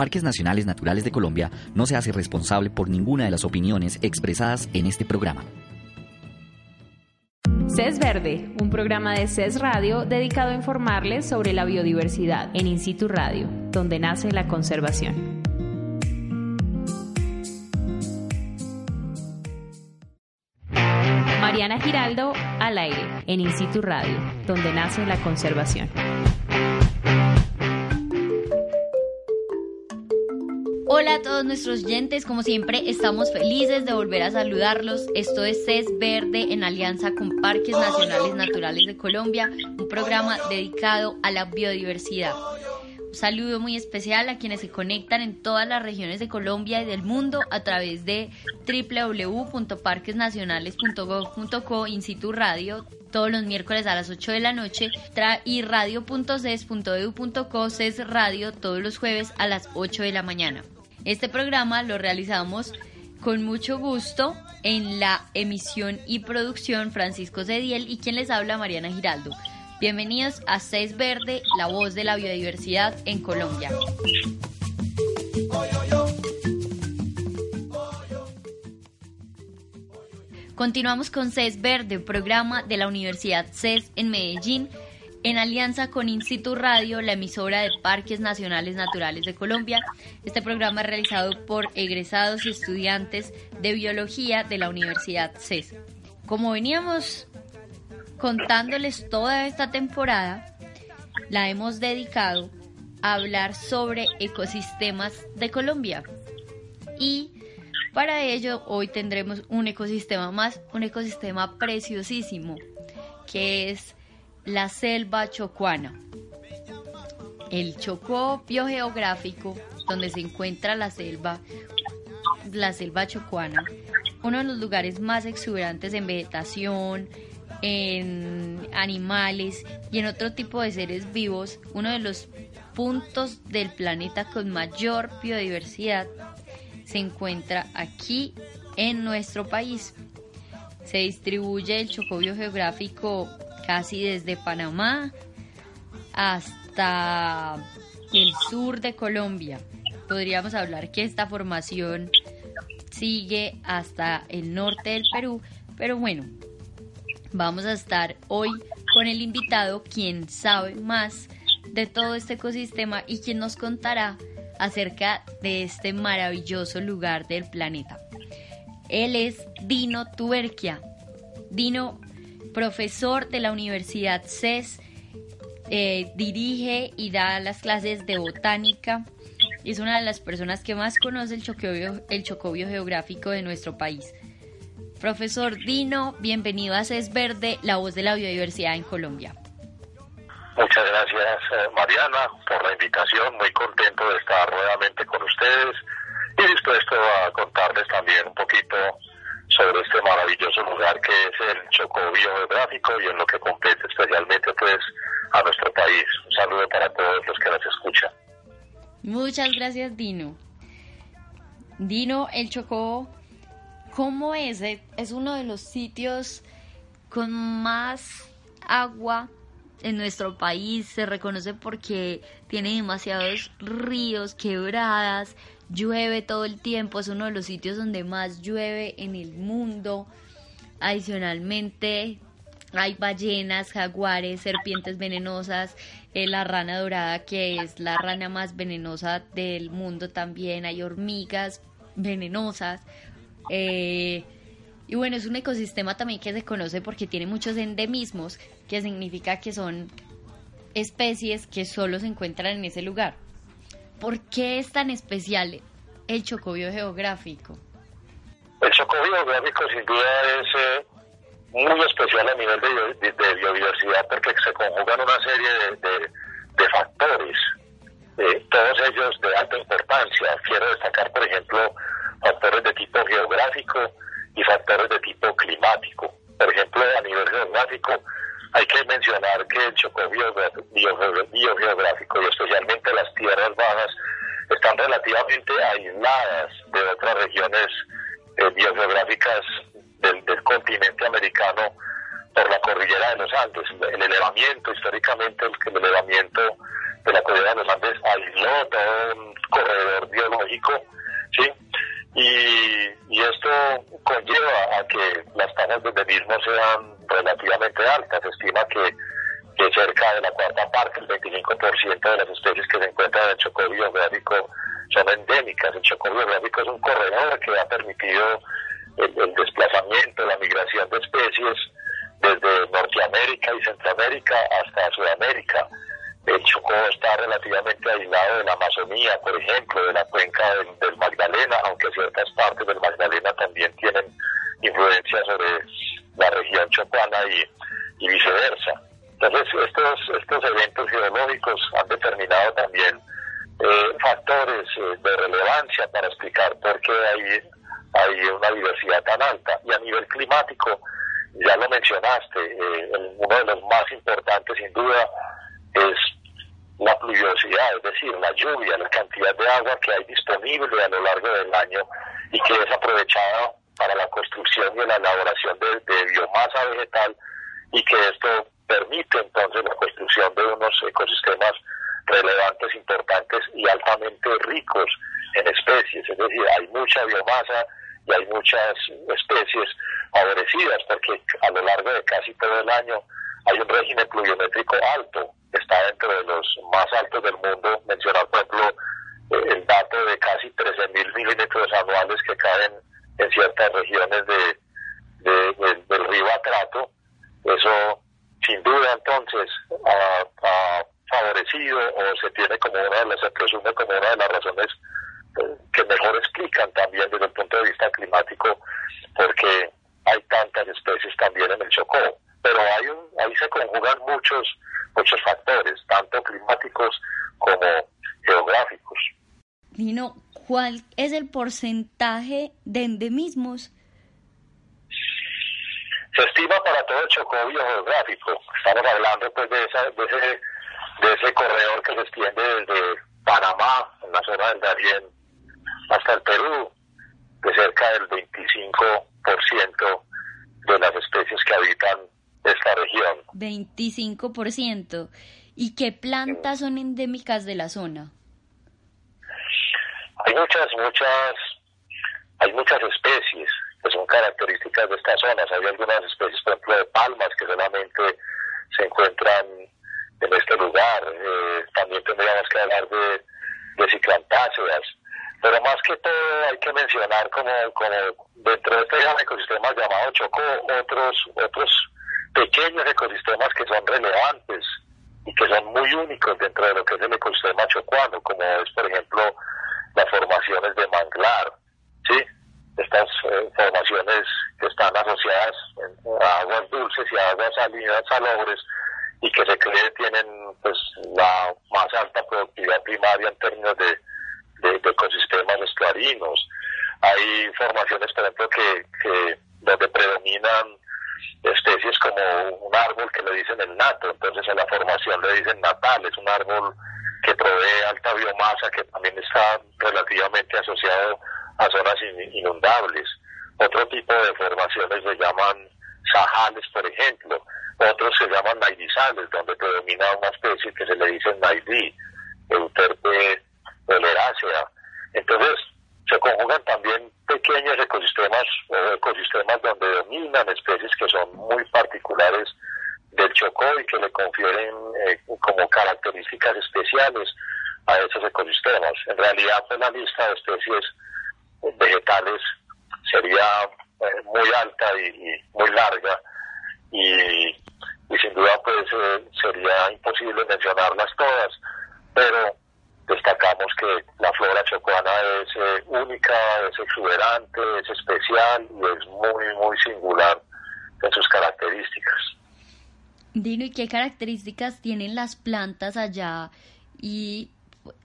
Parques Nacionales Naturales de Colombia no se hace responsable por ninguna de las opiniones expresadas en este programa. CES Verde, un programa de CES Radio dedicado a informarles sobre la biodiversidad en In situ Radio, donde nace la conservación. Mariana Giraldo al aire en In situ Radio, donde nace la conservación. Hola a todos nuestros oyentes, como siempre estamos felices de volver a saludarlos. Esto es CES Verde en alianza con Parques Nacionales Naturales de Colombia, un programa dedicado a la biodiversidad. Un saludo muy especial a quienes se conectan en todas las regiones de Colombia y del mundo a través de www.parquesnacionales.gov.co in situ radio todos los miércoles a las 8 de la noche y radio.ces.edu.co CES Radio todos los jueves a las 8 de la mañana. Este programa lo realizamos con mucho gusto en la emisión y producción Francisco Cediel y quien les habla Mariana Giraldo. Bienvenidos a Seis Verde, la voz de la biodiversidad en Colombia. Continuamos con CES Verde, programa de la Universidad CES en Medellín, en alianza con Instituto Radio, la emisora de Parques Nacionales Naturales de Colombia. Este programa es realizado por egresados y estudiantes de biología de la Universidad CES. Como veníamos contándoles toda esta temporada, la hemos dedicado a hablar sobre ecosistemas de Colombia. Y para ello hoy tendremos un ecosistema más, un ecosistema preciosísimo, que es la selva chocuana. El Chocó biogeográfico, donde se encuentra la selva, la selva chocuana, uno de los lugares más exuberantes en vegetación, en animales y en otro tipo de seres vivos, uno de los puntos del planeta con mayor biodiversidad se encuentra aquí en nuestro país. Se distribuye el Chocó biogeográfico casi desde Panamá hasta el sur de Colombia. Podríamos hablar que esta formación sigue hasta el norte del Perú, pero bueno, vamos a estar hoy con el invitado quien sabe más de todo este ecosistema y quien nos contará acerca de este maravilloso lugar del planeta. Él es Dino Tuerquia. Dino profesor de la Universidad CES, eh, dirige y da las clases de botánica. Es una de las personas que más conoce el chocobio, el chocobio geográfico de nuestro país. Profesor Dino, bienvenido a CES Verde, la voz de la biodiversidad en Colombia. Muchas gracias, eh, Mariana, por la invitación. Muy contento de estar nuevamente con ustedes y dispuesto a contarles también un poquito sobre este maravilloso lugar que es el Chocó Biogeográfico y en lo que compete especialmente pues a nuestro país. Un saludo para todos los que nos escuchan. Muchas gracias Dino. Dino, el Chocó, ¿cómo es? Es uno de los sitios con más agua en nuestro país. Se reconoce porque tiene demasiados ríos, quebradas, llueve todo el tiempo, es uno de los sitios donde más llueve en el mundo. Adicionalmente, hay ballenas, jaguares, serpientes venenosas, eh, la rana dorada que es la rana más venenosa del mundo también, hay hormigas venenosas. Eh, y bueno, es un ecosistema también que se conoce porque tiene muchos endemismos, que significa que son especies que solo se encuentran en ese lugar. ¿Por qué es tan especial el chocobio geográfico? El chocobio geográfico sin duda es eh, muy especial a nivel de, biodiversidad porque se conjugan una serie de, factores, eh, todos ellos de alta importancia. Quiero destacar, por ejemplo, factores de tipo geográfico y factores de tipo climático. Por ejemplo, a nivel geográfico, hay que mencionar que el Chocó biogeográfico y especialmente las tierras bajas están relativamente aisladas de otras regiones eh, biogeográficas del, continente americano por la cordillera de los Andes. El elevamiento, históricamente, el, elevamiento de la cordillera de los Andes aisló todo un corredor biológico, ¿sí? Y, esto conlleva a que las tasas de endemismo sean relativamente altas. Se estima que, que, cerca de la cuarta parte, el 25% de las especies que se encuentran en el Chocó biográfico son endémicas. El Chocó biográfico es un corredor que ha permitido el, desplazamiento, la migración de especies desde Norteamérica y Centroamérica hasta Sudamérica. El Chocó está relativamente aislado de la Amazonía, por ejemplo, de la cuenca del, Magdalena, aunque ciertas partes del Magdalena también tienen influencia sobre la región chocuana y, viceversa. Entonces, estos, estos eventos geológicos han determinado también eh, factores eh, de relevancia para explicar por qué hay hay una diversidad tan alta. Y a nivel climático, ya lo mencionaste, eh, uno de los más importantes sin duda es la pluviosidad, es decir, la lluvia, la cantidad de agua que hay disponible a lo largo del año y que es aprovechada para la construcción y la elaboración de, biomasa vegetal y que esto permite entonces la construcción de unos ecosistemas relevantes, importantes y altamente ricos en especies, es decir, hay mucha biomasa y hay muchas especies favorecidas porque a lo largo de casi todo el año hay un régimen pluviométrico alto, está dentro de los más altos del mundo, mencionar por ejemplo eh, el dato de casi 13 mil milímetros anuales que caen en ciertas regiones de, del río Atrato, eso sin duda entonces ha, favorecido o se tiene como una de las, se presume como una de las razones que mejor explican también desde el punto de vista climático porque hay tantas especies también en el Chocó. Pero hay ahí se conjugan muchos, muchos factores, tanto climáticos como geográficos. ¿Cuál es el porcentaje de endemismos? Se estima para todo el Chocó biogeográfico. Estamos hablando pues de, esa, de, ese, de ese corredor que se extiende desde Panamá, en la zona del Darién, hasta el Perú, de cerca del 25% de las especies que habitan esta región. 25%. ¿Y qué plantas son endémicas de la zona? Hay muchas, muchas, hay muchas especies que son características de estas zonas. Hay algunas especies, por ejemplo, de palmas que solamente se encuentran en este lugar. Eh, también tendríamos que hablar de, de ciclantáceas, pero más que todo hay que mencionar como, como dentro de este ecosistema llamado Chocó, otros, otros pequeños ecosistemas que son relevantes y que son muy únicos dentro de lo que es el ecosistema chocuano, como es por ejemplo las formaciones de manglar, ¿sí? Estas eh, formaciones que están asociadas a aguas dulces y a aguas salinas salobres y que se cree tienen pues la más alta productividad primaria en términos de ecosistemas estuarinos. Hay formaciones, por ejemplo, que, que donde predominan especies como un árbol que le dicen el nato, entonces a la formación le dicen natal, es un árbol que provee alta biomasa, que también está relativamente asociado a zonas inundables. Otro tipo de formaciones se llaman sajales, por ejemplo. Otros se llaman naidizales, donde predomina una especie que se le dice naidí, euterpe tolerácea. Entonces, se conjugan también pequeños ecosistemas ecosistemas donde dominan especies que son muy particulares y que le confieren eh, como características especiales a esos ecosistemas. En realidad, pues la lista de especies vegetales sería eh, muy alta y, muy larga y, sin duda pues eh, sería imposible mencionarlas todas, pero destacamos que la flora chocuana es eh, única, es exuberante, es especial y es muy, muy singular en sus características. Dino, ¿y qué características tienen las plantas allá y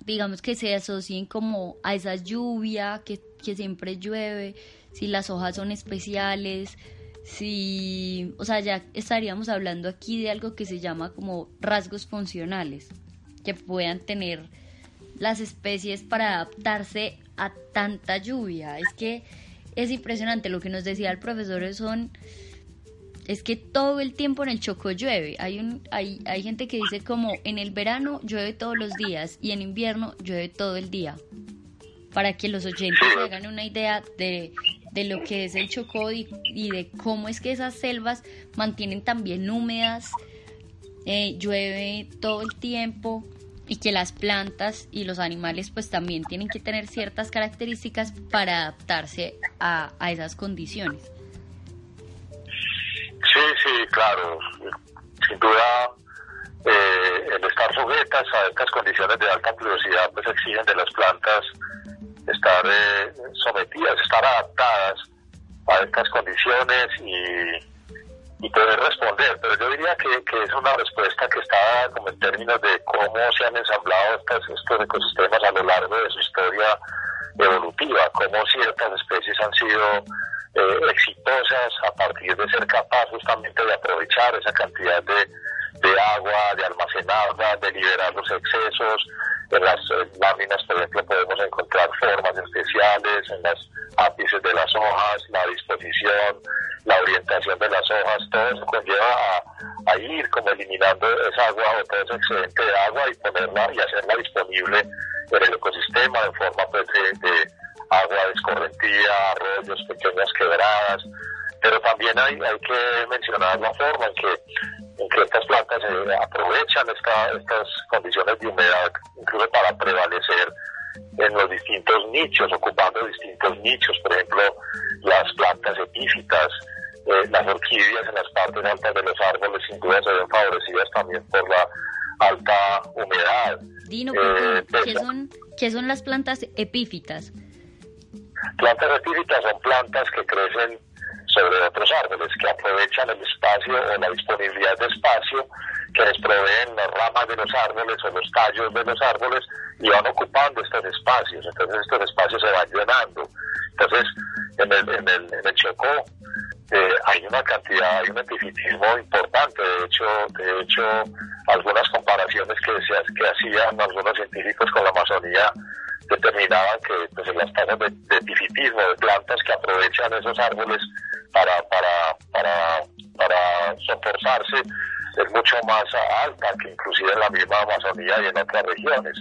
digamos que se asocien como a esa lluvia que, que siempre llueve, si las hojas son especiales, si, o sea, ya estaríamos hablando aquí de algo que se llama como rasgos funcionales, que puedan tener las especies para adaptarse a tanta lluvia. Es que es impresionante lo que nos decía el profesor, son es que todo el tiempo en el Chocó llueve. Hay, un, hay, hay gente que dice como en el verano llueve todos los días y en invierno llueve todo el día. Para que los oyentes hagan una idea de, lo que es el Chocó y, de cómo es que esas selvas mantienen también húmedas, eh, llueve todo el tiempo y que las plantas y los animales pues también tienen que tener ciertas características para adaptarse a, a esas condiciones. Sí, sí, claro. Sin duda, eh, el estar sujetas a estas condiciones de alta pluviosidad pues exigen de las plantas estar eh, sometidas, estar adaptadas a estas condiciones y, y poder responder. Pero yo diría que, que, es una respuesta que está como en términos de cómo se han ensamblado estos, estos ecosistemas a lo largo de su historia evolutiva, cómo ciertas especies han sido eh, exitosas a partir de ser capaces también de aprovechar esa cantidad de, de agua, de almacenarla, de liberar los excesos. En las láminas, por ejemplo, podemos encontrar formas especiales, en las ápices de las hojas, la disposición, la orientación de las hojas, todo eso conlleva a, ir como eliminando esa agua o todo ese excedente de agua y ponerla y hacerla disponible en el ecosistema en forma pues, agua descorrentida, arroyos, pequeñas quebradas, pero también hay, hay que mencionar la forma en que, en que estas plantas eh, aprovechan estas condiciones de humedad, incluso para prevalecer en los distintos nichos, ocupando distintos nichos, por ejemplo, las plantas epífitas, eh, las orquídeas en las partes altas de los árboles sin duda se ven favorecidas también por la alta humedad. Dino, eh, ¿qué, son, ¿qué son las plantas epífitas? Plantas epífitas son plantas que crecen sobre otros árboles, que aprovechan el espacio o la disponibilidad de espacio que les proveen las ramas de los árboles o los tallos de los árboles y van ocupando estos espacios. Entonces estos espacios se van llenando. Entonces en el, en el, en el Chocó eh, hay una cantidad, hay un epifitismo importante. De hecho, de hecho algunas comparaciones que, se, que hacían algunos científicos con la Amazonía determinaban que pues, las tasas de, de de plantas que aprovechan esos árboles para, para, para, para soportarse es mucho más alta que inclusive en la misma Amazonía y en otras regiones.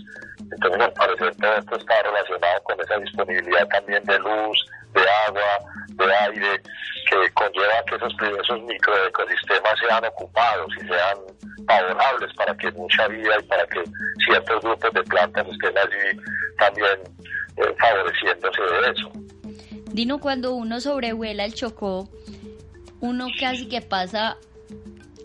Entonces, al parecer, todo esto está relacionado con esa disponibilidad también de luz, de agua, de aire, que conlleva que esos, esos microecosistemas sean ocupados y sean favorables para que mucha vida y para que ciertos grupos de plantas estén allí también eh, favoreciéndose de eso. Dino, cuando uno sobrevuela el Chocó, uno casi que pasa,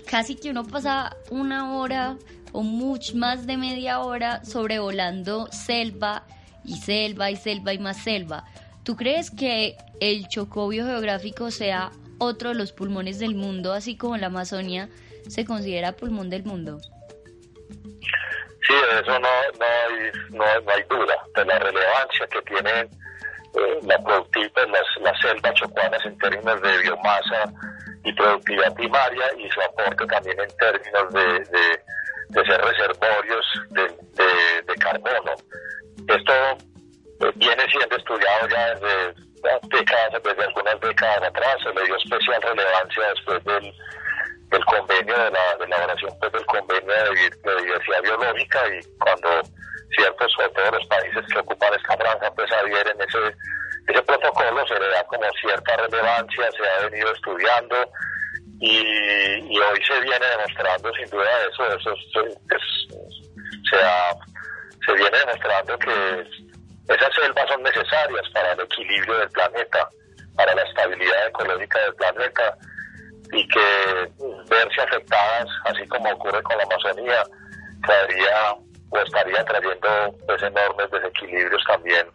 casi que uno pasa una hora o mucho más de media hora sobrevolando selva y selva y selva y más selva. ¿Tú crees que el Chocó biogeográfico sea otro de los pulmones del mundo, así como la Amazonia se considera pulmón del mundo? Sí, de eso no, no, hay, no, hay duda, de la relevancia que tiene eh, la productividad, las, las selvas chocuanas en términos de biomasa y productividad primaria y su aporte también en términos de, de, ser reservorios de, de, carbono. Esto viene siendo estudiado ya desde décadas, desde algunas décadas atrás, se le dio especial relevancia después del, del convenio de la, de elaboración pues, del convenio de, diversidad biológica y cuando ciertos, sobre todo los países que ocupan esta franja, pues adhieren ese, ese protocolo, se le da como cierta relevancia, se ha venido estudiando y, hoy se viene demostrando sin duda eso, eso se, viene demostrando que esas selvas son necesarias para el equilibrio del planeta, para la estabilidad ecológica del planeta y que verse afectadas, así como ocurre con la Amazonía, traería o estaría trayendo pues, enormes desequilibrios también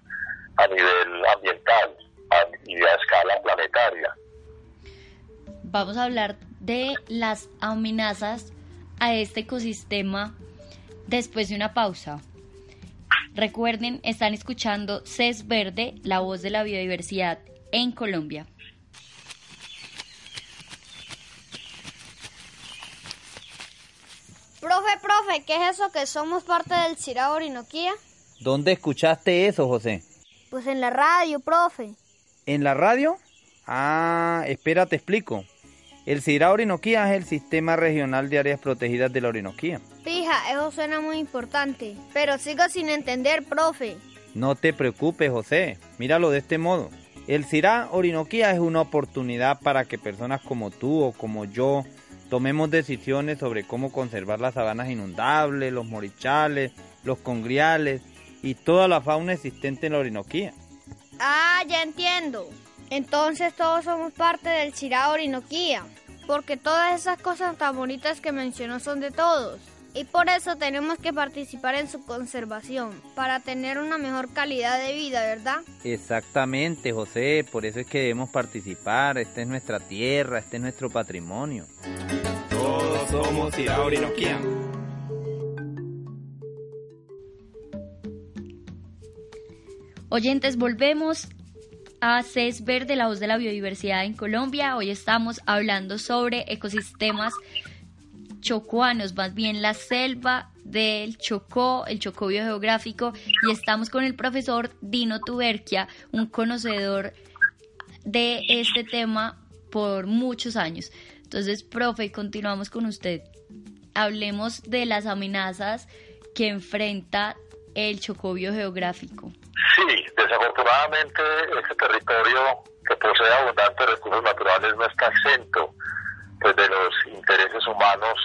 a nivel ambiental y a escala planetaria vamos a hablar de las amenazas a este ecosistema después de una pausa. Recuerden, están escuchando CES Verde, la voz de la biodiversidad en Colombia. Profe, profe, ¿qué es eso que somos parte del CIRA Orinoquía? ¿Dónde escuchaste eso, José? Pues en la radio, profe. ¿En la radio? Ah, espera, te explico. El CIRA Orinoquía es el Sistema Regional de Áreas Protegidas de la Orinoquía. Fija, eso suena muy importante, pero sigo sin entender, profe. No te preocupes, José. Míralo de este modo. El CIRA Orinoquía es una oportunidad para que personas como tú o como yo tomemos decisiones sobre cómo conservar las sabanas inundables, los morichales, los congriales y toda la fauna existente en la Orinoquía. Ah, ya entiendo. Entonces todos somos parte del Chirá Orinoquía, porque todas esas cosas tan bonitas que mencionó son de todos. Y por eso tenemos que participar en su conservación, para tener una mejor calidad de vida, ¿verdad? Exactamente, José, por eso es que debemos participar, esta es nuestra tierra, este es nuestro patrimonio. Todos somos Chirá Orinoquía. Oyentes, volvemos a CES Verde, la voz de la biodiversidad en Colombia. Hoy estamos hablando sobre ecosistemas chocuanos, más bien la selva del Chocó, el Chocó biogeográfico, y estamos con el profesor Dino Tuberquia, un conocedor de este tema por muchos años. Entonces, profe, continuamos con usted. Hablemos de las amenazas que enfrenta el Chocó biogeográfico. Sí, desafortunadamente este territorio que posee abundantes recursos naturales no está exento pues, de los intereses humanos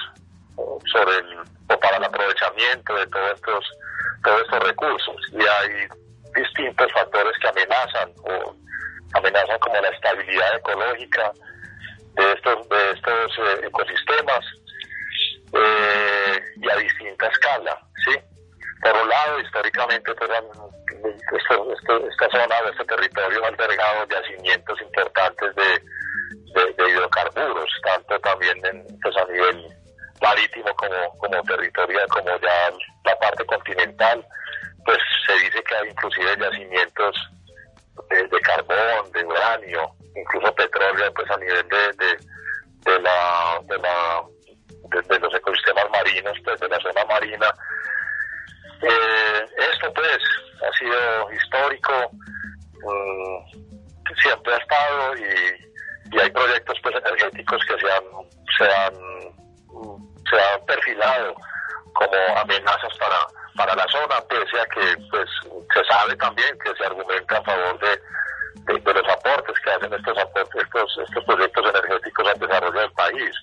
sobre el, o para el aprovechamiento de todos estos, todos estos recursos. Y hay distintos factores que amenazan o amenazan como la estabilidad ecológica de estos, de estos eh, ecosistemas eh, y a distinta escala. ¿sí? Por un lado, históricamente pues, esta zona de este territorio ha albergado yacimientos importantes de, hidrocarburos, tanto también en, pues, a nivel marítimo como, como territorial, como ya la parte continental, pues se dice que hay inclusive yacimientos de, carbón, de uranio, incluso petróleo, pues a nivel de, de, la, de, la, de, los ecosistemas marinos, pues de la zona marina. Eh, esto pues ha sido histórico, mm, siempre ha estado y, hay proyectos pues energéticos que se han, se han, se han perfilado como amenazas para, para la zona, pese a que pues se sabe también que se argumenta a favor de, de, los aportes que hacen estos aportes, estos, estos proyectos energéticos al desarrollo del país.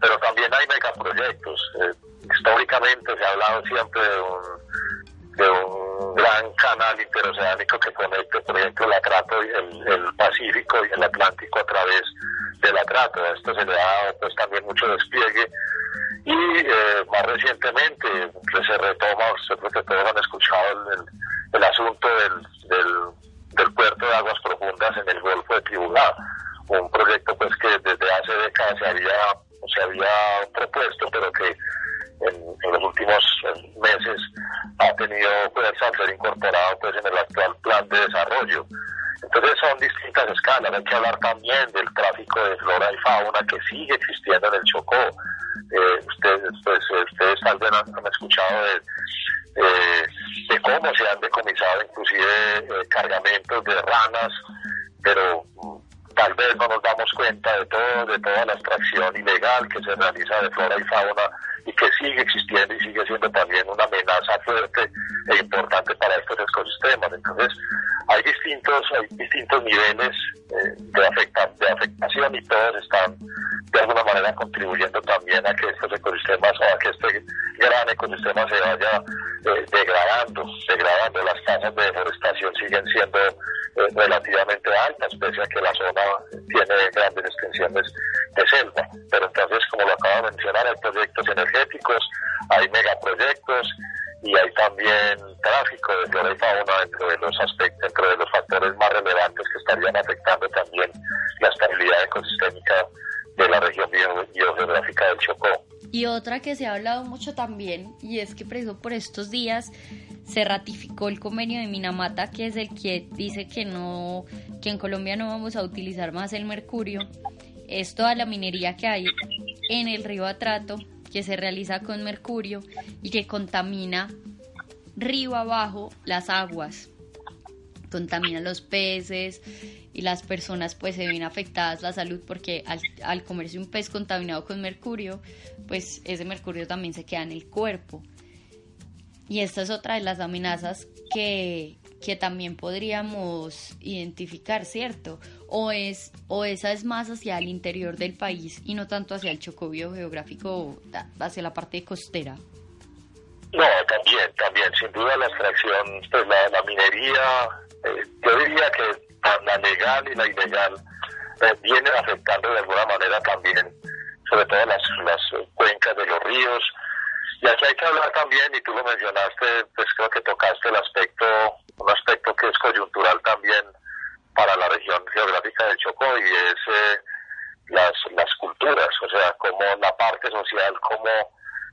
Pero también hay megaproyectos. Eh, históricamente se ha hablado siempre de un de un gran canal interoceánico que conecte, por ejemplo, el Atrato y el, Pacífico y el Atlántico a través del Atrato. Esto se le ha pues también mucho despliegue y eh, más recientemente pues, se retoma, creo que todos han escuchado el, el, asunto del, del, puerto de aguas profundas en el Golfo de Tibulá, un proyecto pues que desde hace décadas se había, se había propuesto, pero que en, los últimos meses ha tenido fuerza al ser incorporado pues en el actual plan de desarrollo. Entonces son distintas escalas, hay que hablar también del tráfico de flora y fauna que sigue existiendo en el Chocó. Eh, ustedes, pues, ustedes tal vez han, escuchado de, eh, de, cómo se han decomisado inclusive eh, cargamentos de ranas, pero tal vez no nos damos cuenta de todo, de toda la extracción ilegal que se realiza de flora y fauna y que sigue existiendo y sigue siendo también una amenaza fuerte e importante para estos ecosistemas. Entonces, hay distintos, hay distintos niveles eh, de, afecta, de afectación y todos están de alguna manera contribuyendo también a que estos ecosistemas o a que este gran ecosistema se vaya eh, degradando, degradando. Las tasas de deforestación siguen siendo eh, relativamente altas, pese a que la zona tiene grandes extensiones de selva. Pero entonces, como lo acabo de mencionar, hay proyectos energéticos, hay megaproyectos y hay también tráfico de flora y fauna dentro de los aspectos, dentro de los factores más relevantes que estarían afectando también la estabilidad ecosistémica de la región biogeográfica del Chocó. Y otra que se ha hablado mucho también, y es que preso por estos días se ratificó el convenio de Minamata, que es el que dice que no, que en Colombia no vamos a utilizar más el mercurio. Es toda la minería que hay en el río Atrato, que se realiza con mercurio y que contamina río abajo las aguas, contamina los peces, y las personas pues se ven afectadas la salud porque al, comerse un pez contaminado con mercurio, pues ese mercurio también se queda en el cuerpo. Y esta es otra de las amenazas que, que también podríamos identificar, ¿cierto? O, es, o esa es más hacia el interior del país y no tanto hacia el chocobio geográfico, hacia la parte costera. No, también, también, sin duda la extracción, pues la, minería, eh, yo diría que la legal y la ilegal eh, vienen afectando de alguna manera también, sobre todo las, las cuencas de los ríos. Y aquí hay que hablar también, y tú lo mencionaste, pues creo que tocaste el aspecto, un aspecto que es coyuntural también para la región geográfica del Chocó y es eh, las, las culturas, o sea, como la parte social, como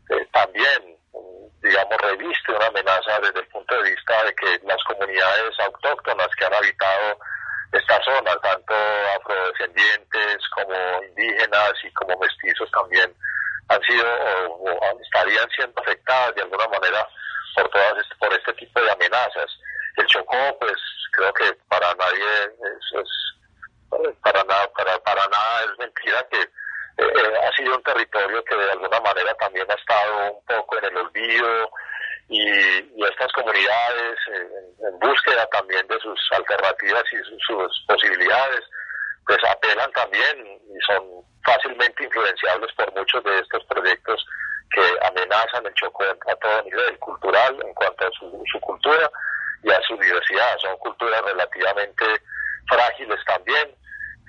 eh, también, digamos, reviste una amenaza desde el punto de vista de que las comunidades autóctonas que han habitado esta zona, tanto afrodescendientes como indígenas y como mestizos también han sido o, estarían siendo afectadas de alguna manera por todas este, por este tipo de amenazas. El Chocó, pues creo que para nadie es, para nada para, para nada es mentira que eh, ha sido un territorio que de alguna manera también ha estado un poco en el olvido, y, estas comunidades en, búsqueda también de sus alternativas y sus, posibilidades, pues apelan también y son fácilmente influenciables por muchos de estos proyectos que amenazan el Chocó a todo nivel cultural en cuanto a su, su cultura y a su diversidad. Son culturas relativamente frágiles también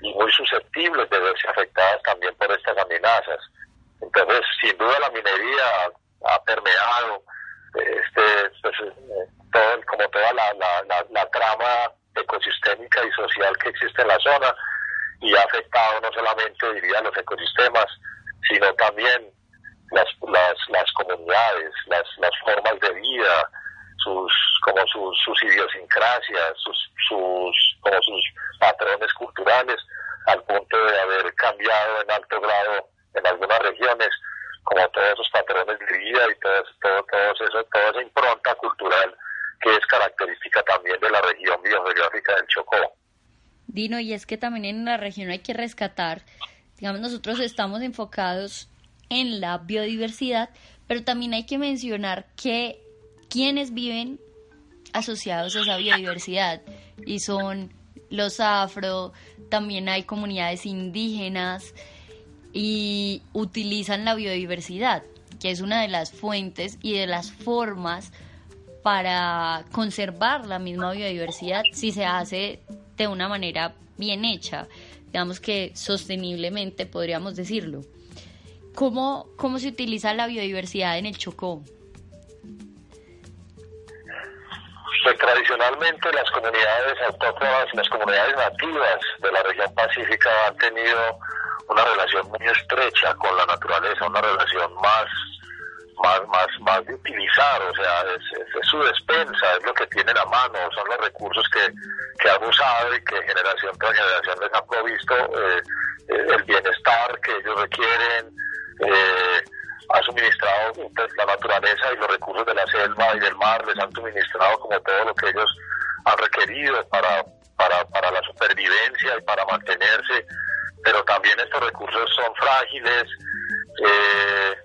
y muy susceptibles de verse afectadas también por estas amenazas. Entonces, sin duda la minería ha permeado este, pues, eh, todo, como toda la, la, la, trama ecosistémica y social que existe en la zona y ha afectado no solamente, diría, los ecosistemas, sino también las, las, las comunidades, las, las formas de vida, sus, como sus, sus idiosincrasias, sus, sus, como sus patrones culturales, al punto de haber cambiado en alto grado en algunas regiones como todos esos patrones de vida y todo, todo, todo eso, toda esa impronta cultural que es característica también de la región biogeográfica del Chocó. Dino, y es que también en la región hay que rescatar, digamos, nosotros estamos enfocados en la biodiversidad, pero también hay que mencionar que quienes viven asociados a esa biodiversidad y son los afro, también hay comunidades indígenas, y utilizan la biodiversidad, que es una de las fuentes y de las formas para conservar la misma biodiversidad si se hace de una manera bien hecha, digamos que sosteniblemente podríamos decirlo. ¿Cómo, cómo se utiliza la biodiversidad en el Chocó? Pues tradicionalmente las comunidades autóctonas las comunidades nativas de la región pacífica han tenido una relación muy estrecha con la naturaleza, una relación más más, más, más de utilizar, o sea, es, su despensa, es lo que tienen a mano, son los recursos que, que han usado y que generación tras generación les han provisto eh, eh, el bienestar que ellos requieren, eh, ha suministrado la naturaleza y los recursos de la selva y del mar, les han suministrado como todo lo que ellos han requerido para, para, para la supervivencia y para mantenerse pero también estos recursos son frágiles, eh,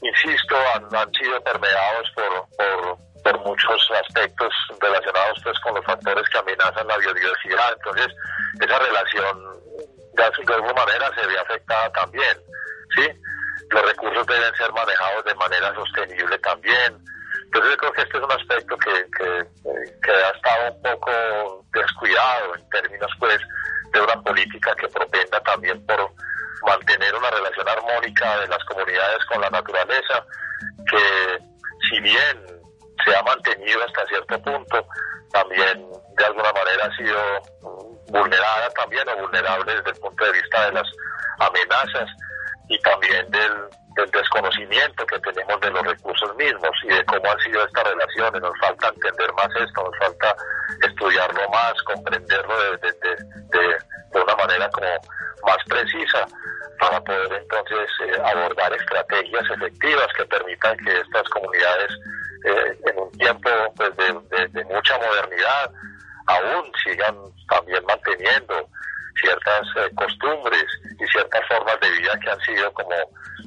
insisto, han, sido permeados por, por, muchos aspectos relacionados pues con los factores que amenazan la biodiversidad, entonces esa relación de alguna manera se ve afectada también, ¿sí? Los recursos deben ser manejados de manera sostenible también. Entonces yo creo que este es un aspecto que, que, ha estado un poco descuidado en términos pues de una política que propenda también por mantener una relación armónica de las comunidades con la naturaleza, que si bien se ha mantenido hasta cierto punto, también de alguna manera ha sido vulnerada también o vulnerable desde el punto de vista de las amenazas y también del, desconocimiento que tenemos de los recursos mismos y de cómo han sido estas relaciones. Nos falta entender más esto, nos falta estudiarlo más, comprenderlo de, de una manera como más precisa para poder entonces eh, abordar estrategias efectivas que permitan que estas comunidades eh, en un tiempo pues, de, mucha modernidad aún sigan también manteniendo ciertas eh, costumbres y ciertas formas de vida que han sido como,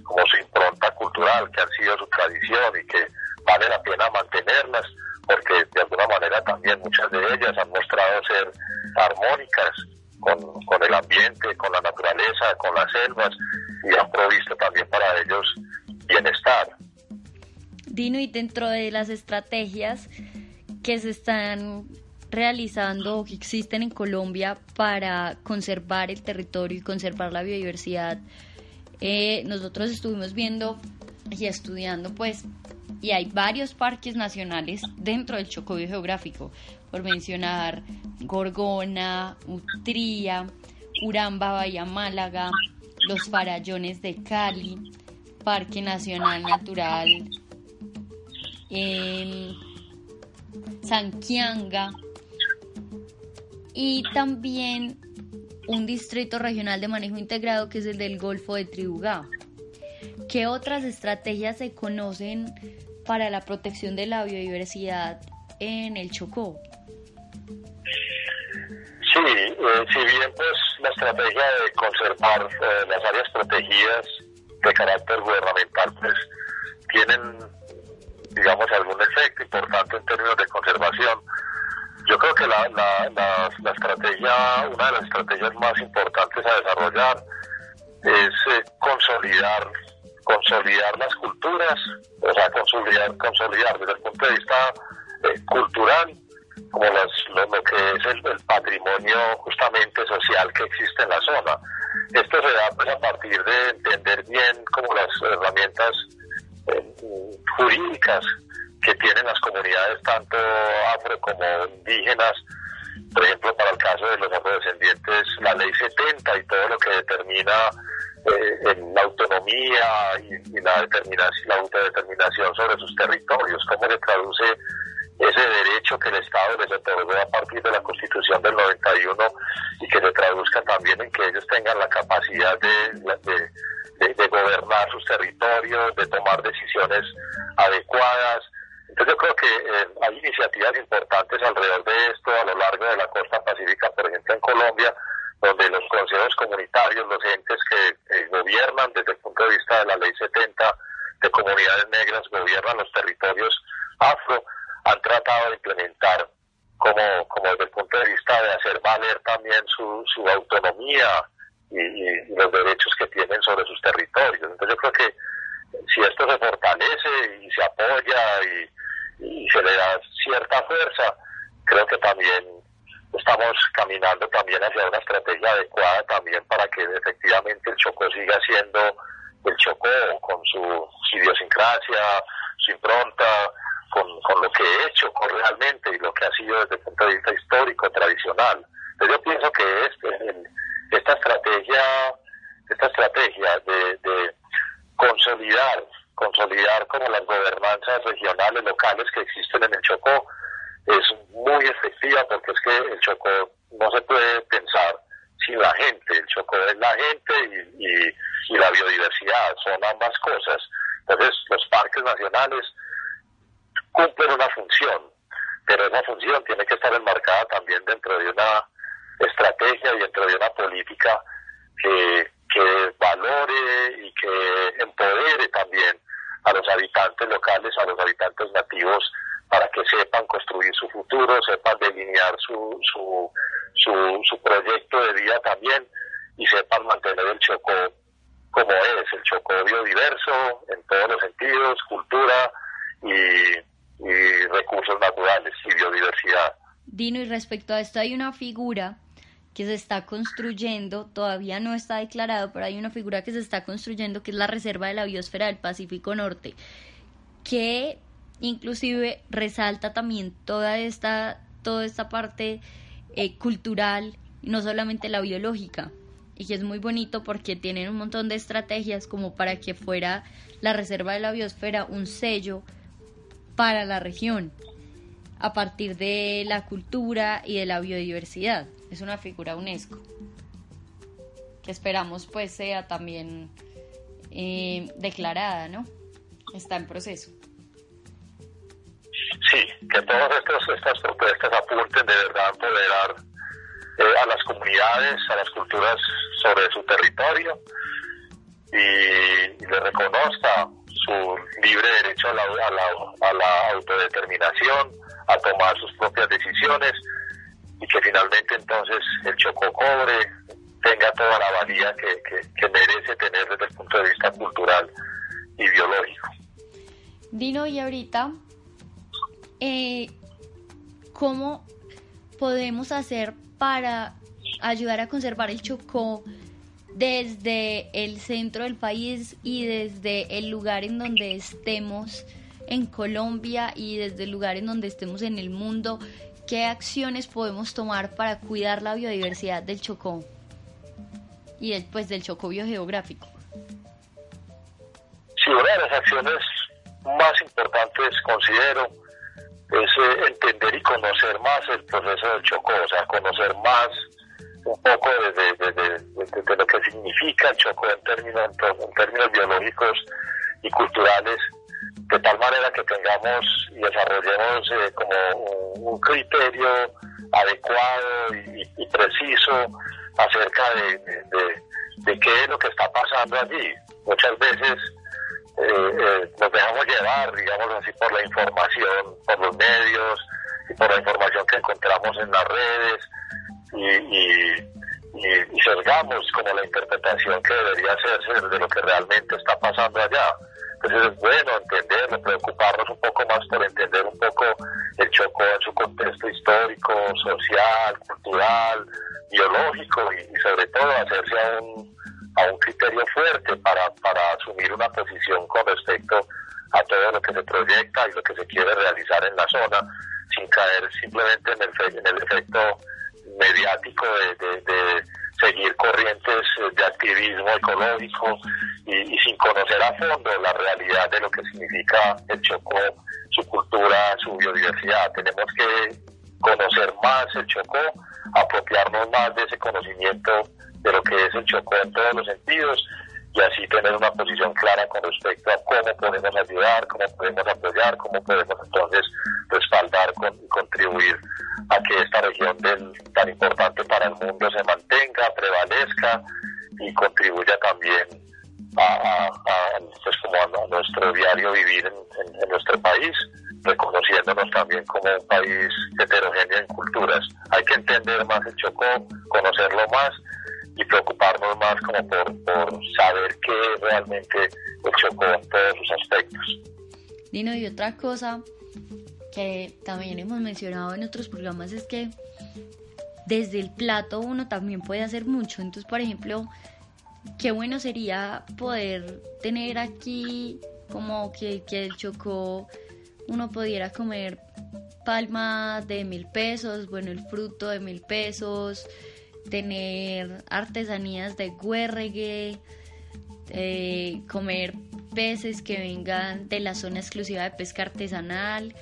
como su impronta cultural, que han sido su tradición y que vale la pena mantenerlas porque de alguna manera también muchas de ellas han mostrado ser armónicas con, con el ambiente, con la naturaleza, con las selvas y han provisto también para ellos bienestar. Dino, y dentro de las estrategias que se están realizando que existen en Colombia para conservar el territorio y conservar la biodiversidad, eh, nosotros estuvimos viendo y estudiando pues y hay varios parques nacionales dentro del Chocó geográfico por mencionar Gorgona, Utría, Uramba, Bahía Málaga, los Farallones de Cali, Parque Nacional Natural, eh, Sanquianga y también un distrito regional de manejo integrado que es el del Golfo de Tribugá. ¿Qué otras estrategias se conocen para la protección de la biodiversidad en el Chocó? Sí, eh, si bien pues la estrategia de conservar eh, las áreas protegidas de carácter gubernamental pues tienen digamos algún efecto importante en términos de conservación, yo creo que la, la, estrategia, una de las estrategias más importantes a desarrollar es eh, consolidar consolidar las culturas, o sea, consolidar, consolidar desde el punto de vista cultural como lo, que es el, patrimonio justamente social que existe en la zona. Esto se da pues, a partir de entender bien como las herramientas eh, jurídicas que tienen las comunidades tanto afro como indígenas, por ejemplo para el caso de los afrodescendientes la ley 70 y todo lo que determina eh, la autonomía y, la determinación, la autodeterminación sobre sus territorios, cómo se traduce ese derecho que el Estado les otorgó a partir de la Constitución del 91 y que se traduzca también en que ellos tengan la capacidad de, de, gobernar sus territorios, de tomar decisiones adecuadas. Entonces yo creo que eh, hay iniciativas importantes alrededor de esto a lo largo de la costa pacífica, por ejemplo en Colombia, donde los consejos comunitarios, los entes que gobiernan desde el punto de vista de la ley 70 de comunidades negras, gobiernan los territorios afro, han tratado de implementar como, como desde el punto de vista de hacer valer también su, su autonomía y, los derechos que tienen sobre sus territorios. Entonces yo creo que si esto se fortalece y se apoya y, se le da cierta fuerza, creo que también estamos caminando también hacia una estrategia adecuada también para que efectivamente el Chocó siga siendo el Chocó con su idiosincrasia, su impronta, con, con, lo que he hecho realmente y lo que ha sido desde el punto de vista histórico, tradicional. Entonces yo pienso que este, esta estrategia, esta estrategia de consolidar, consolidar como las gobernanzas regionales, locales que existen en el Chocó, es muy efectiva porque es que el Chocó no se puede pensar sin la gente. El Chocó es la gente y, la biodiversidad, son ambas cosas. Entonces los parques nacionales cumplen una función, pero esa función tiene que estar enmarcada también dentro de una estrategia y dentro de una política que, que valore y que empodere también a los habitantes locales, a los habitantes nativos, para que sepan construir su futuro, sepan delinear su, su, su, proyecto de vida también y sepan mantener el Chocó como es, el Chocó biodiverso en todos los sentidos, cultura y, y recursos naturales y biodiversidad. Dino, y respecto a esto hay una figura que se está construyendo, todavía no está declarado, pero hay una figura que se está construyendo que es la Reserva de la Biosfera del Pacífico Norte, que inclusive resalta también toda esta, toda esta parte eh, cultural, no solamente la biológica, y que es muy bonito porque tienen un montón de estrategias como para que fuera la Reserva de la Biosfera un sello para la región a partir de la cultura y de la biodiversidad. Es una figura UNESCO que esperamos pues sea también eh, declarada, ¿no? Está en proceso. Sí, que todas estas propuestas apunten de verdad a empoderar eh, a las comunidades, a las culturas sobre su territorio y, le reconozca su libre derecho a la, a la autodeterminación, a tomar sus propias decisiones y que finalmente entonces el Chocó Cobre tenga toda la valía que, merece tener desde el punto de vista cultural y biológico. Dino, y ahorita, eh, ¿cómo podemos hacer para ayudar a conservar el Chocó desde el centro del país y desde el lugar en donde estemos? en Colombia y desde el lugar en donde estemos en el mundo, ¿qué acciones podemos tomar para cuidar la biodiversidad del Chocó y después del Chocó biogeográfico? Sí, una de las acciones más importantes considero es eh, entender y conocer más el proceso del Chocó, o sea, conocer más un poco de, lo que significa el Chocó en términos, en términos biológicos y culturales de tal manera que tengamos y desarrollemos eh, como un, criterio adecuado y, preciso acerca de, qué es lo que está pasando allí. Muchas veces eh, eh, nos dejamos llevar, digamos así, por la información, por los medios y por la información que encontramos en las redes y, y, y sesgamos como la interpretación que debería hacerse de lo que realmente está pasando allá. Entonces es bueno entenderlo, preocuparnos un poco más por entender un poco el Chocó en su contexto histórico, social, cultural, biológico y, sobre todo hacerse a un, a un criterio fuerte para, para asumir una posición con respecto a todo lo que se proyecta y lo que se quiere realizar en la zona, sin caer simplemente en el, en el efecto mediático de, de seguir corrientes de activismo ecológico y, sin conocer a fondo la realidad de lo que significa el Chocó, su cultura, su biodiversidad. Tenemos que conocer más el Chocó, apropiarnos más de ese conocimiento de lo que es el Chocó en todos los sentidos y así tener una posición clara con respecto a cómo podemos ayudar, cómo podemos apoyar, cómo podemos entonces respaldar y contribuir a que esta región del, tan importante para el mundo se mantenga, prevalezca y contribuya también a, pues a, nuestro diario vivir en, nuestro país, reconociéndonos también como un país heterogéneo en culturas. Hay que entender más el Chocó, conocerlo más y preocuparnos más como por, saber qué realmente el Chocó en todos sus aspectos. Dino, y otra cosa que también hemos mencionado en otros programas es que desde el plato uno también puede hacer mucho. Entonces, por ejemplo, qué bueno sería poder tener aquí como que, el Chocó uno pudiera comer palmas de mil pesos, bueno, el fruto de mil pesos, tener artesanías de guerregue, eh, comer peces que vengan de la zona exclusiva de pesca artesanal,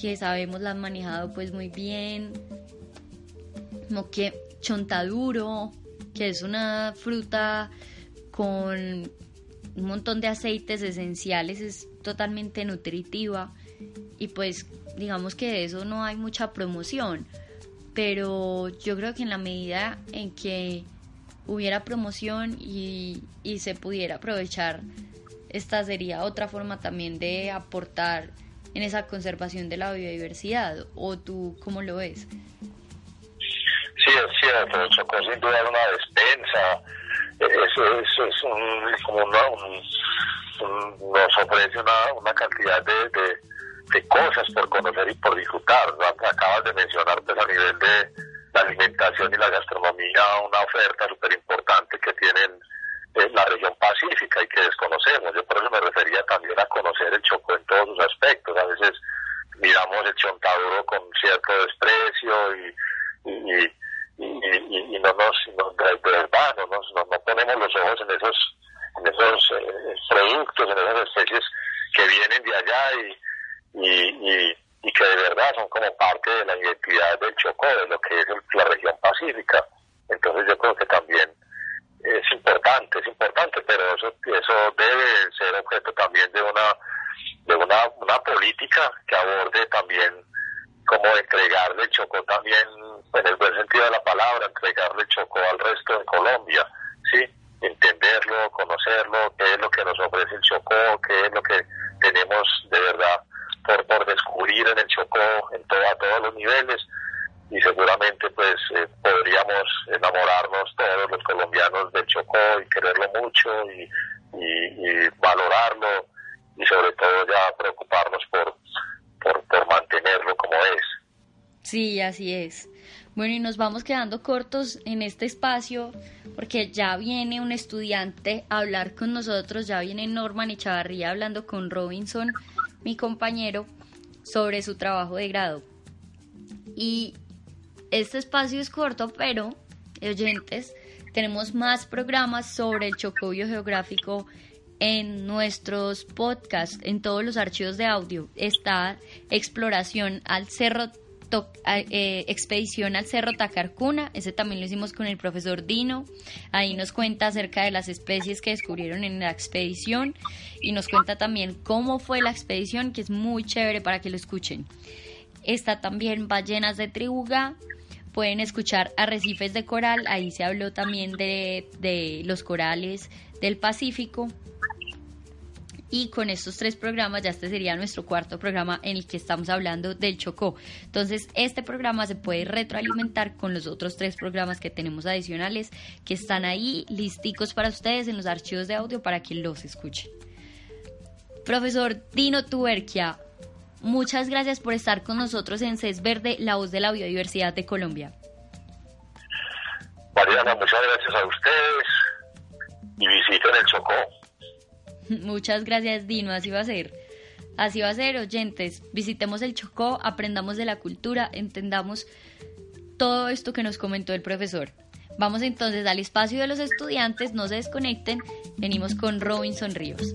que sabemos la han manejado pues muy bien, como que chontaduro, que es una fruta con un montón de aceites esenciales, es totalmente nutritiva y pues digamos que de eso no hay mucha promoción pero yo creo que en la medida en que hubiera promoción y, se pudiera aprovechar, esta sería otra forma también de aportar en esa conservación de la biodiversidad. ¿O tú cómo lo ves? Sí, es cierto. Chocó sin duda una despensa eso, es un, como nos ofrece una, una cantidad de, de, cosas por conocer y por disfrutar. Acabas de mencionar pues, a nivel de la alimentación y la gastronomía una oferta súper importante que tienen en la región pacífica y que desconocemos. Yo por eso me refería también a conocer el Chocó en todos sus aspectos. A veces miramos el chontaduro con cierto desprecio y, y, y, no nos, no, no, nos, no, ponemos los ojos en esos, en esos eh, productos, en esas especies que vienen de allá y, y, y, que de verdad son como parte de la identidad del Chocó, de lo que es la región pacífica. Entonces yo creo que también es importante, es importante, pero eso, eso debe ser objeto también de una de una, una política que aborde también como entregarle Chocó también, en el buen sentido de la palabra, entregarle Chocó al resto de Colombia, ¿sí? Entenderlo, conocerlo, qué es lo que nos ofrece el Chocó, qué es lo que tenemos de verdad por, por descubrir en el Chocó en todo, a todos los niveles y seguramente pues eh, podríamos enamorarnos todos los colombianos del Chocó y quererlo mucho y, y valorarlo y sobre todo ya preocuparnos por, por, mantenerlo como es. Sí, así es. Bueno, y nos vamos quedando cortos en este espacio porque ya viene un estudiante a hablar con nosotros, ya viene Norman Echavarría hablando con Robinson, mi compañero, sobre su trabajo de grado. Y este espacio es corto, pero, oyentes, tenemos más programas sobre el chocobio geográfico en nuestros podcasts, en todos los archivos de audio, está exploración al cerro eh, expedición al Cerro Tacarcuna, ese también lo hicimos con el profesor Dino, ahí nos cuenta acerca de las especies que descubrieron en la expedición y nos cuenta también cómo fue la expedición, que es muy chévere para que lo escuchen. Está también Ballenas de Tribuga, pueden escuchar Arrecifes de Coral, ahí se habló también de, de los corales del Pacífico, y con estos tres programas ya este sería nuestro cuarto programa en el que estamos hablando del Chocó. Entonces este programa se puede retroalimentar con los otros tres programas que tenemos adicionales que están ahí listicos para ustedes en los archivos de audio para que los escuchen. Profesor Dino Tuberquia, muchas gracias por estar con nosotros en CES Verde, la voz de la biodiversidad de Colombia. Mariana, muchas gracias a ustedes y visiten el Chocó. Muchas gracias, Dino. Así va a ser. Así va a ser, oyentes. Visitemos el Chocó, aprendamos de la cultura, entendamos todo esto que nos comentó el profesor. Vamos entonces al espacio de los estudiantes, no se desconecten. Venimos con Robinson Ríos.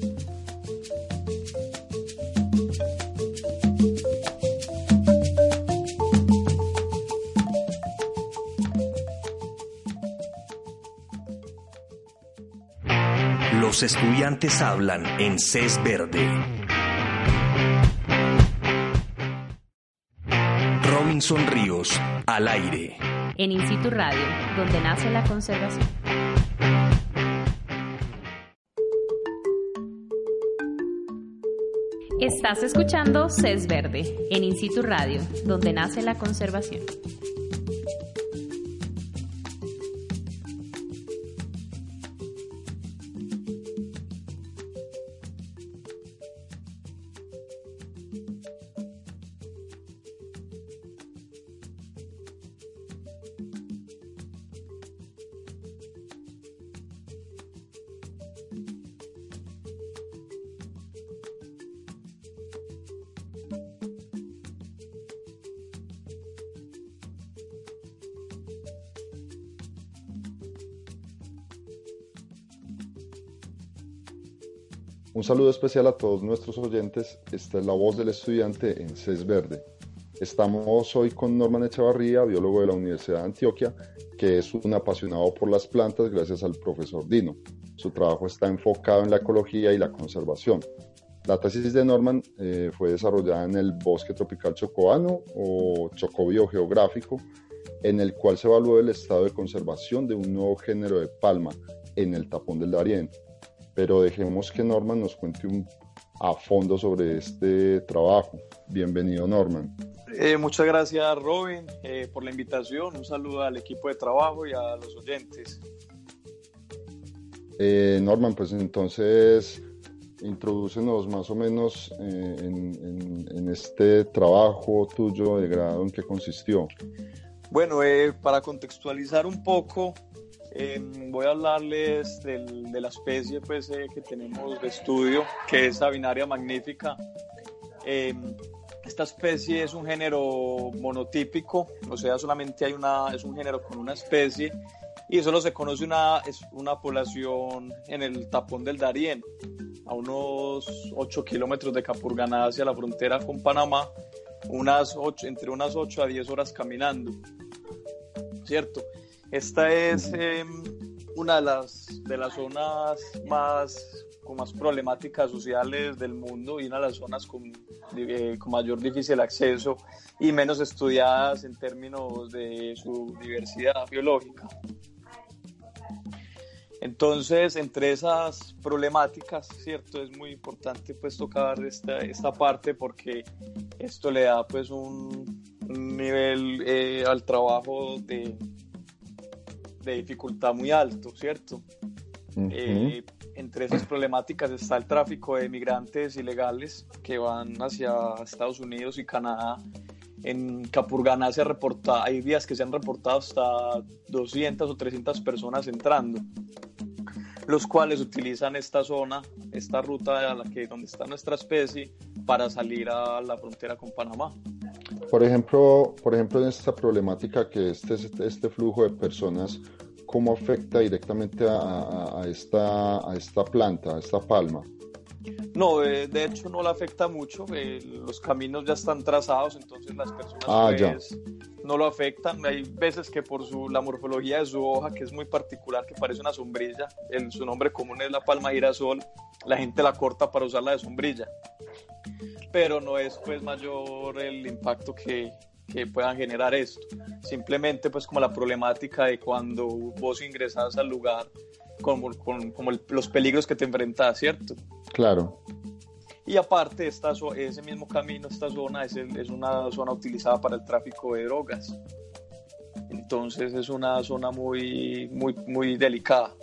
Los estudiantes hablan en CES Verde. Robinson Ríos, al aire. En Instituto Radio, donde nace la conservación. Estás escuchando CES Verde, en Instituto Radio, donde nace la conservación. Un saludo especial a todos nuestros oyentes. Esta es la voz del estudiante en CES Verde. Estamos hoy con Norman Echavarría, biólogo de la Universidad de Antioquia, que es un apasionado por las plantas gracias al profesor Dino. Su trabajo está enfocado en la ecología y la conservación. La tesis de Norman eh, fue desarrollada en el bosque tropical chocoano o chocobio geográfico, en el cual se evaluó el estado de conservación de un nuevo género de palma en el tapón del Darién pero dejemos que Norman nos cuente un, a fondo sobre este trabajo. Bienvenido Norman. Eh, muchas gracias Robin eh, por la invitación, un saludo al equipo de trabajo y a los oyentes. Eh, Norman, pues entonces introdúcenos más o menos eh, en, este trabajo tuyo de grado, ¿en qué consistió? Bueno, eh, para contextualizar un poco, em, voy a hablarles de la especie pues, que tenemos de estudio, que es Sabinaria magnífica. Em, esta especie es un género monotípico, o sea, solamente hay una, es un género con una especie y solo se conoce una, es una población en el tapón del Darién, a unos 8 kilómetros de Capurganá hacia la frontera con Panamá, unas 8, entre unas 8 a 10 horas caminando. ¿Cierto? Esta es em, una de las, de las zonas más, con más problemáticas sociales del mundo y una de las zonas con, eh, con mayor difícil acceso y menos estudiadas en términos de su diversidad biológica. Entonces, entre esas problemáticas, ¿cierto? Es muy importante pues tocar esta, esta parte porque esto le da pues un, nivel eh, al trabajo de, de, dificultad muy alto, ¿cierto? Eh, entre esas problemáticas está el tráfico de migrantes ilegales que van hacia Estados Unidos y Canadá. En Capurganá se reporta, hay días que se han reportado hasta 200 o 300 personas entrando los cuales utilizan esta zona, esta ruta a la que, donde está nuestra especie, para salir a la frontera con Panamá. Por ejemplo, por ejemplo en esta problemática que este, este flujo de personas, ¿cómo afecta directamente a, esta, a esta planta, a esta palma? No, de, hecho no le afecta mucho. Eh, los caminos ya están trazados, entonces las personas ah, pues, no lo afectan. Hay veces que por su, la morfología de su hoja, que es muy particular, que parece una sombrilla, su nombre común es la palma girasol, la gente la corta para usarla de sombrilla. Pero no es pues mayor el impacto que, que puedan generar esto. Simplemente pues como la problemática de cuando vos ingresas al lugar, como, como los peligros que te enfrentas, ¿cierto? Claro. Y aparte, esta, ese mismo camino, esta zona es, es una zona utilizada para el tráfico de drogas. Entonces es una zona muy, muy, muy delicada.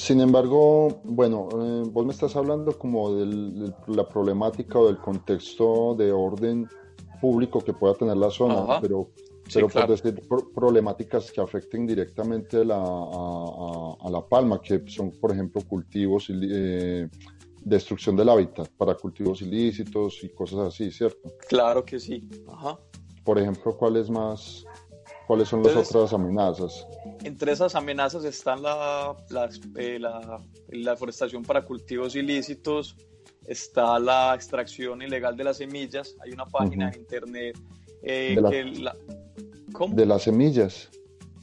Sin embargo, bueno, eh, vos me estás hablando como de la problemática o del contexto de orden público que pueda tener la zona, pero, pero por decir problemáticas que afecten directamente la, a, La Palma, que son, por ejemplo, cultivos, eh, destrucción del hábitat para cultivos ilícitos y cosas así, ¿cierto? Claro que sí. Ajá. Por ejemplo, ¿cuáles más? ¿Cuáles son las otras amenazas? Entre esas amenazas están la, la, eh, la, la deforestación para cultivos ilícitos, está la extracción ilegal de las semillas. Hay una página en internet eh, de que la, De las semillas.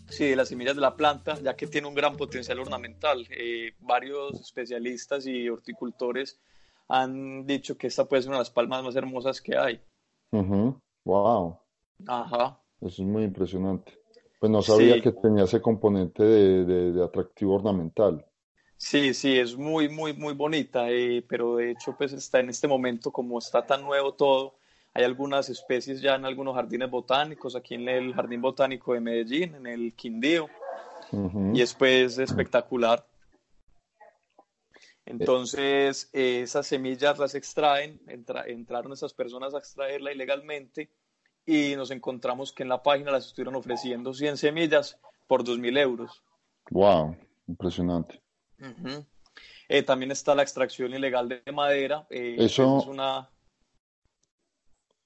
Sí, de las semillas de la planta, ya que tiene un gran potencial ornamental. Eh, varios especialistas y horticultores han dicho que esta puede ser una de las palmas más hermosas que hay. Wow. Ajá. Eso es muy impresionante. Pues no sabía que tenía ese componente de, de atractivo ornamental. Sí, sí, es muy, muy, muy bonita, eh, pero de hecho, pues está en este momento, como está tan nuevo todo, hay algunas especies ya en algunos jardines botánicos, aquí en el Jardín Botánico de Medellín, en el Quindío, y es pues espectacular. Entonces, esas semillas las extraen, entraron esas personas a extraerla ilegalmente y nos encontramos que en la página las estuvieron ofreciendo 100 semillas por 2.000 euros. ¡Wow! Impresionante. Eh, también está la extracción ilegal de madera. Eh, Eso es una...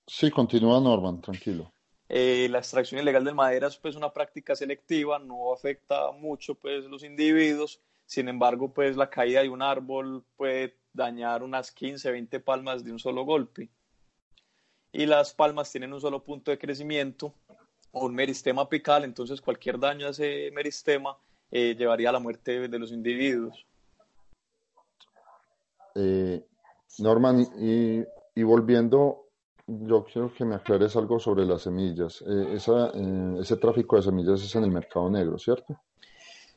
Sí, continúa Norman, tranquilo. Eh, la extracción ilegal de madera es pues una práctica selectiva, no afecta mucho pues los individuos, sin embargo pues la caída de un árbol puede dañar unas 15, 20 palmas de un solo golpe. Y las palmas tienen un solo punto de crecimiento o un meristema apical, entonces cualquier daño a ese meristema eh, llevaría a la muerte de los individuos. Eh, Norman, y, volviendo, yo quiero que me aclares algo sobre las semillas. Eh, ese tráfico de semillas es en el mercado negro, ¿cierto?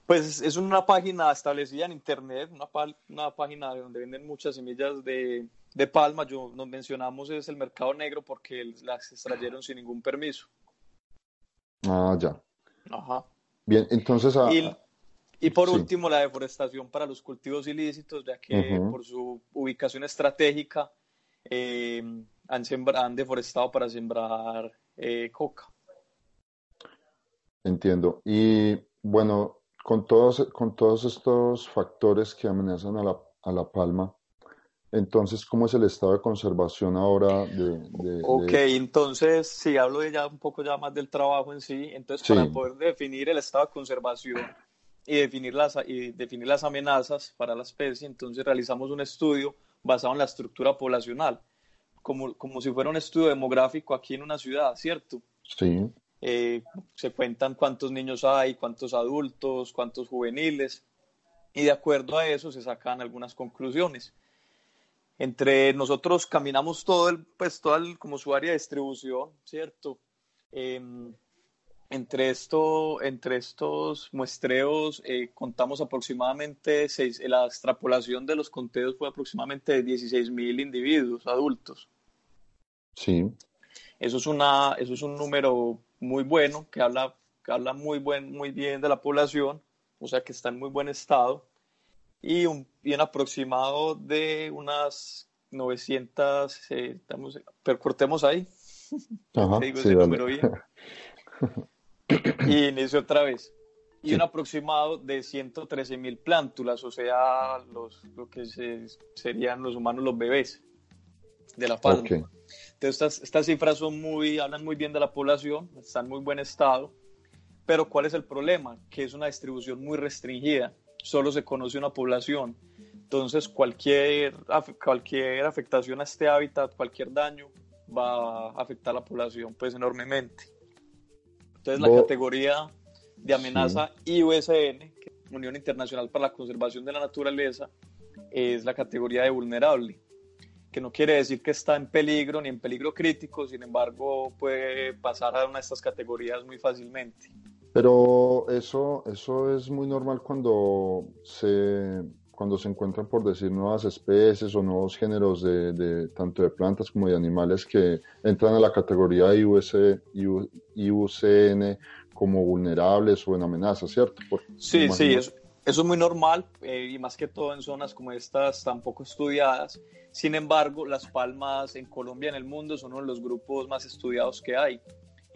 Pues es una página establecida en internet, una, una página donde venden muchas semillas de, de palma. Yo nos mencionamos es el mercado negro porque las extrayeron sin ningún permiso. Ah, ya. Ajá. Bien, entonces, a, Y por último, la deforestación para los cultivos ilícitos, ya que por su ubicación estratégica eh, han, han, deforestado para sembrar eh, coca. Entiendo. Y bueno, con todos, con todos estos factores que amenazan a la, a la palma, entonces, ¿cómo es el estado de conservación ahora de, ok, entonces, si hablo de ya un poco ya más del trabajo en sí. Entonces, para poder definir el estado de conservación y definir, las, y definir las amenazas para la especie, entonces realizamos un estudio basado en la estructura poblacional, como, como si fuera un estudio demográfico aquí en una ciudad, ¿cierto? Sí. Eh, se cuentan cuántos niños hay, cuántos adultos, cuántos juveniles, y de acuerdo a eso se sacan algunas conclusiones entre nosotros caminamos todo el, pues todo el, como su área de distribución, ¿cierto? Em, entre, esto, entre estos muestreos eh, contamos aproximadamente, seis, la extrapolación de los conteos fue aproximadamente de 16 mil individuos adultos. Sí. Eso es, una, eso es un número muy bueno, que habla, que habla muy, buen, muy bien de la población, o sea que está en muy buen estado y un bien aproximado de unas 900, eh, estamos, pero cortemos ahí. Ajá, digo ese número bien. y inicio otra vez. Y un aproximado de 113 mil plántulas, o sea, los, lo que serían los humanos, los bebés de la palma. Entonces, estas, estas cifras son muy, hablan muy bien de la población, están en muy buen estado. Pero, ¿cuál es el problema? Que es una distribución muy restringida solo se conoce una población. Entonces, cualquier, cualquier afectación a este hábitat, cualquier daño, va a afectar a la población pues enormemente. Entonces, la categoría de amenaza IUSN, Unión Internacional para la Conservación de la Naturaleza, es la categoría de vulnerable, que no quiere decir que está en peligro ni en peligro crítico, sin embargo, puede pasar a una de estas categorías muy fácilmente. Pero eso, eso es muy normal cuando se, cuando se encuentran, por decir, nuevas especies o nuevos géneros de, de tanto de plantas como de animales que entran a la categoría IUC, IUCN como vulnerables o en amenaza, ¿cierto? sí, sí, eso, eso, es muy normal eh, y más que todo en zonas como estas tan poco estudiadas. Sin embargo, las palmas en Colombia en el mundo son uno de los grupos más estudiados que hay.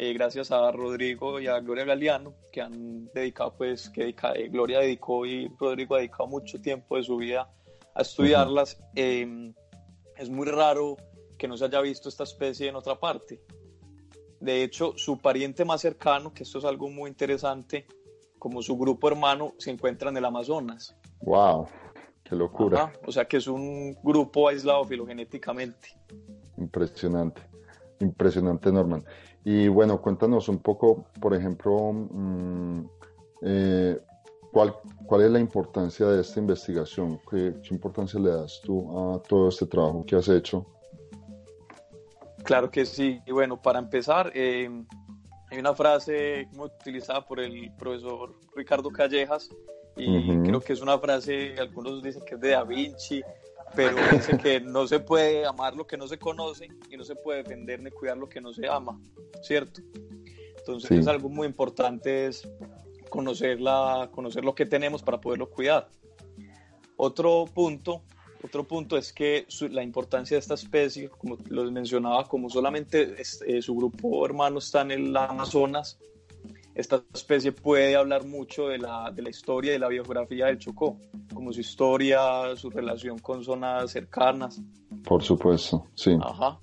Eh, gracias a Rodrigo y a Gloria Galeano, que han dedicado, pues, que eh, Gloria dedicó y Rodrigo ha dedicado mucho tiempo de su vida a estudiarlas. Em, es muy raro que no se haya visto esta especie en otra parte. De hecho, su pariente más cercano, que esto es algo muy interesante, como su grupo hermano, se encuentra en el Amazonas. ¡Wow! ¡Qué locura! O sea que es un grupo aislado filogenéticamente. Impresionante, impresionante, Norman. Y bueno, cuéntanos un poco, por ejemplo, mm, eh, ¿cuál, ¿cuál es la importancia de esta investigación? ¿Qué, importancia le das tú a todo este trabajo que has hecho? Claro que sí. Y bueno, para empezar, eh, hay una frase muy utilizada por el profesor Ricardo Callejas y creo que es una frase, algunos dicen que es de Da Vinci, pero dice que no se puede amar lo que no se conoce y no se puede defender ni cuidar lo que no se ama, ¿cierto? Entonces es algo muy importante es conocer, la, conocer lo que tenemos para poderlo cuidar. Otro punto, otro punto es que la importancia de esta especie, como lo mencionaba, como solamente eh, su grupo hermano está en el Amazonas, esta especie puede hablar mucho de la, de la historia y de la biografía del Chocó, como su historia, su relación con zonas cercanas. Por supuesto, sí. Ajá.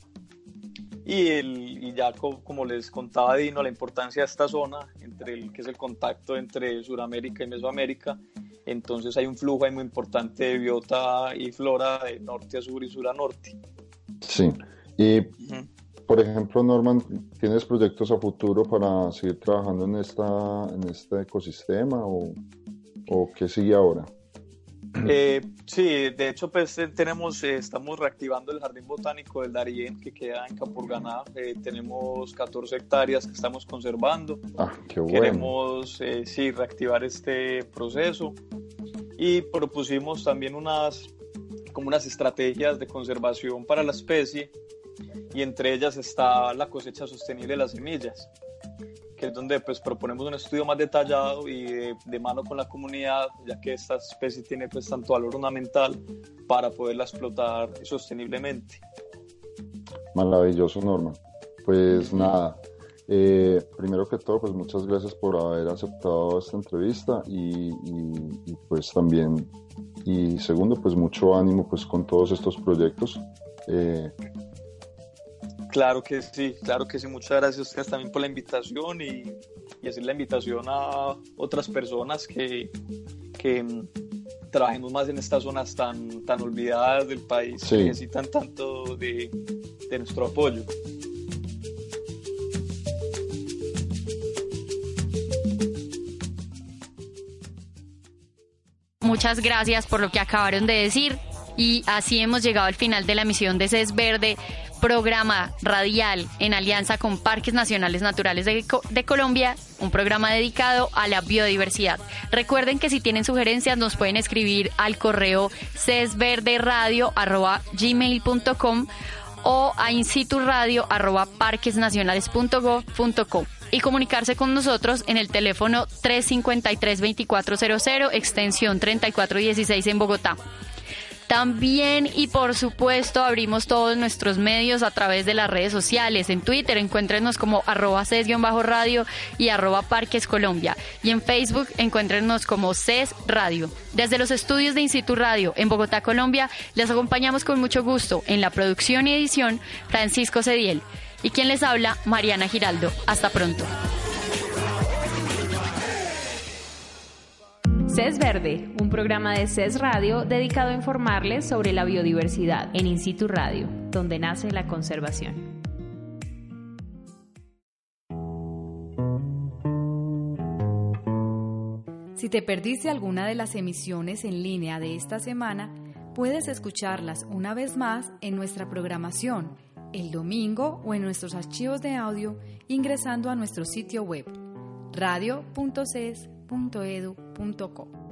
Y, el, y ya como, les contaba Dino, la importancia de esta zona, entre el, que es el contacto entre Sudamérica y Mesoamérica, entonces hay un flujo ahí muy importante de biota y flora de norte a sur y sur a norte. Sí, y por ejemplo, Norman, ¿tienes proyectos a futuro para seguir trabajando en, esta, en este ecosistema o, o qué sigue ahora? Eh, sí, de hecho, pues eh, tenemos, eh, estamos reactivando el Jardín Botánico del Darién que queda en Capurganá. tenemos 14 hectáreas que estamos conservando. Ah, qué bueno. Queremos, sí, reactivar este proceso y propusimos también unas, como unas estrategias de conservación para la especie y entre ellas está la cosecha sostenible de las semillas, que es donde pues proponemos un estudio más detallado y de, mano con la comunidad, ya que esta especie tiene pues tanto valor ornamental para poderla explotar sosteniblemente. Maravilloso, Norma. Pues nada, eh, primero que todo, pues muchas gracias por haber aceptado esta entrevista y, pues también, y segundo, pues mucho ánimo pues con todos estos proyectos. Eh, Claro que sí, claro que sí. Muchas gracias a ustedes también por la invitación y, y hacer la invitación a otras personas que, que mm, trabajemos más en estas zonas tan, tan olvidadas del país que necesitan tanto de, de nuestro apoyo. Muchas gracias por lo que acabaron de decir y así hemos llegado al final de la misión de CES Verde programa radial en alianza con Parques Nacionales Naturales de, Colombia, un programa dedicado a la biodiversidad. Recuerden que si tienen sugerencias nos pueden escribir al correo cesverderadio.gmail.com o a insituradio.parquesnacionales.gov.co y comunicarse con nosotros en el teléfono 353-2400, extensión 3416 en Bogotá. También y por supuesto abrimos todos nuestros medios a través de las redes sociales. En Twitter encuéntrenos como arroba ces-radio y arroba parques Colombia. Y en Facebook encuéntrenos como CES Radio. Desde los estudios de Instituto Radio en Bogotá, Colombia, les acompañamos con mucho gusto en la producción y edición Francisco Cediel. Y quien les habla, Mariana Giraldo. Hasta pronto. CES Verde, un programa de CES Radio dedicado a informarles sobre la biodiversidad en In situ Radio, donde nace la conservación. Si te perdiste alguna de las emisiones en línea de esta semana, puedes escucharlas una vez más en nuestra programación el domingo o en nuestros archivos de audio ingresando a nuestro sitio web radio.ces.edu.co.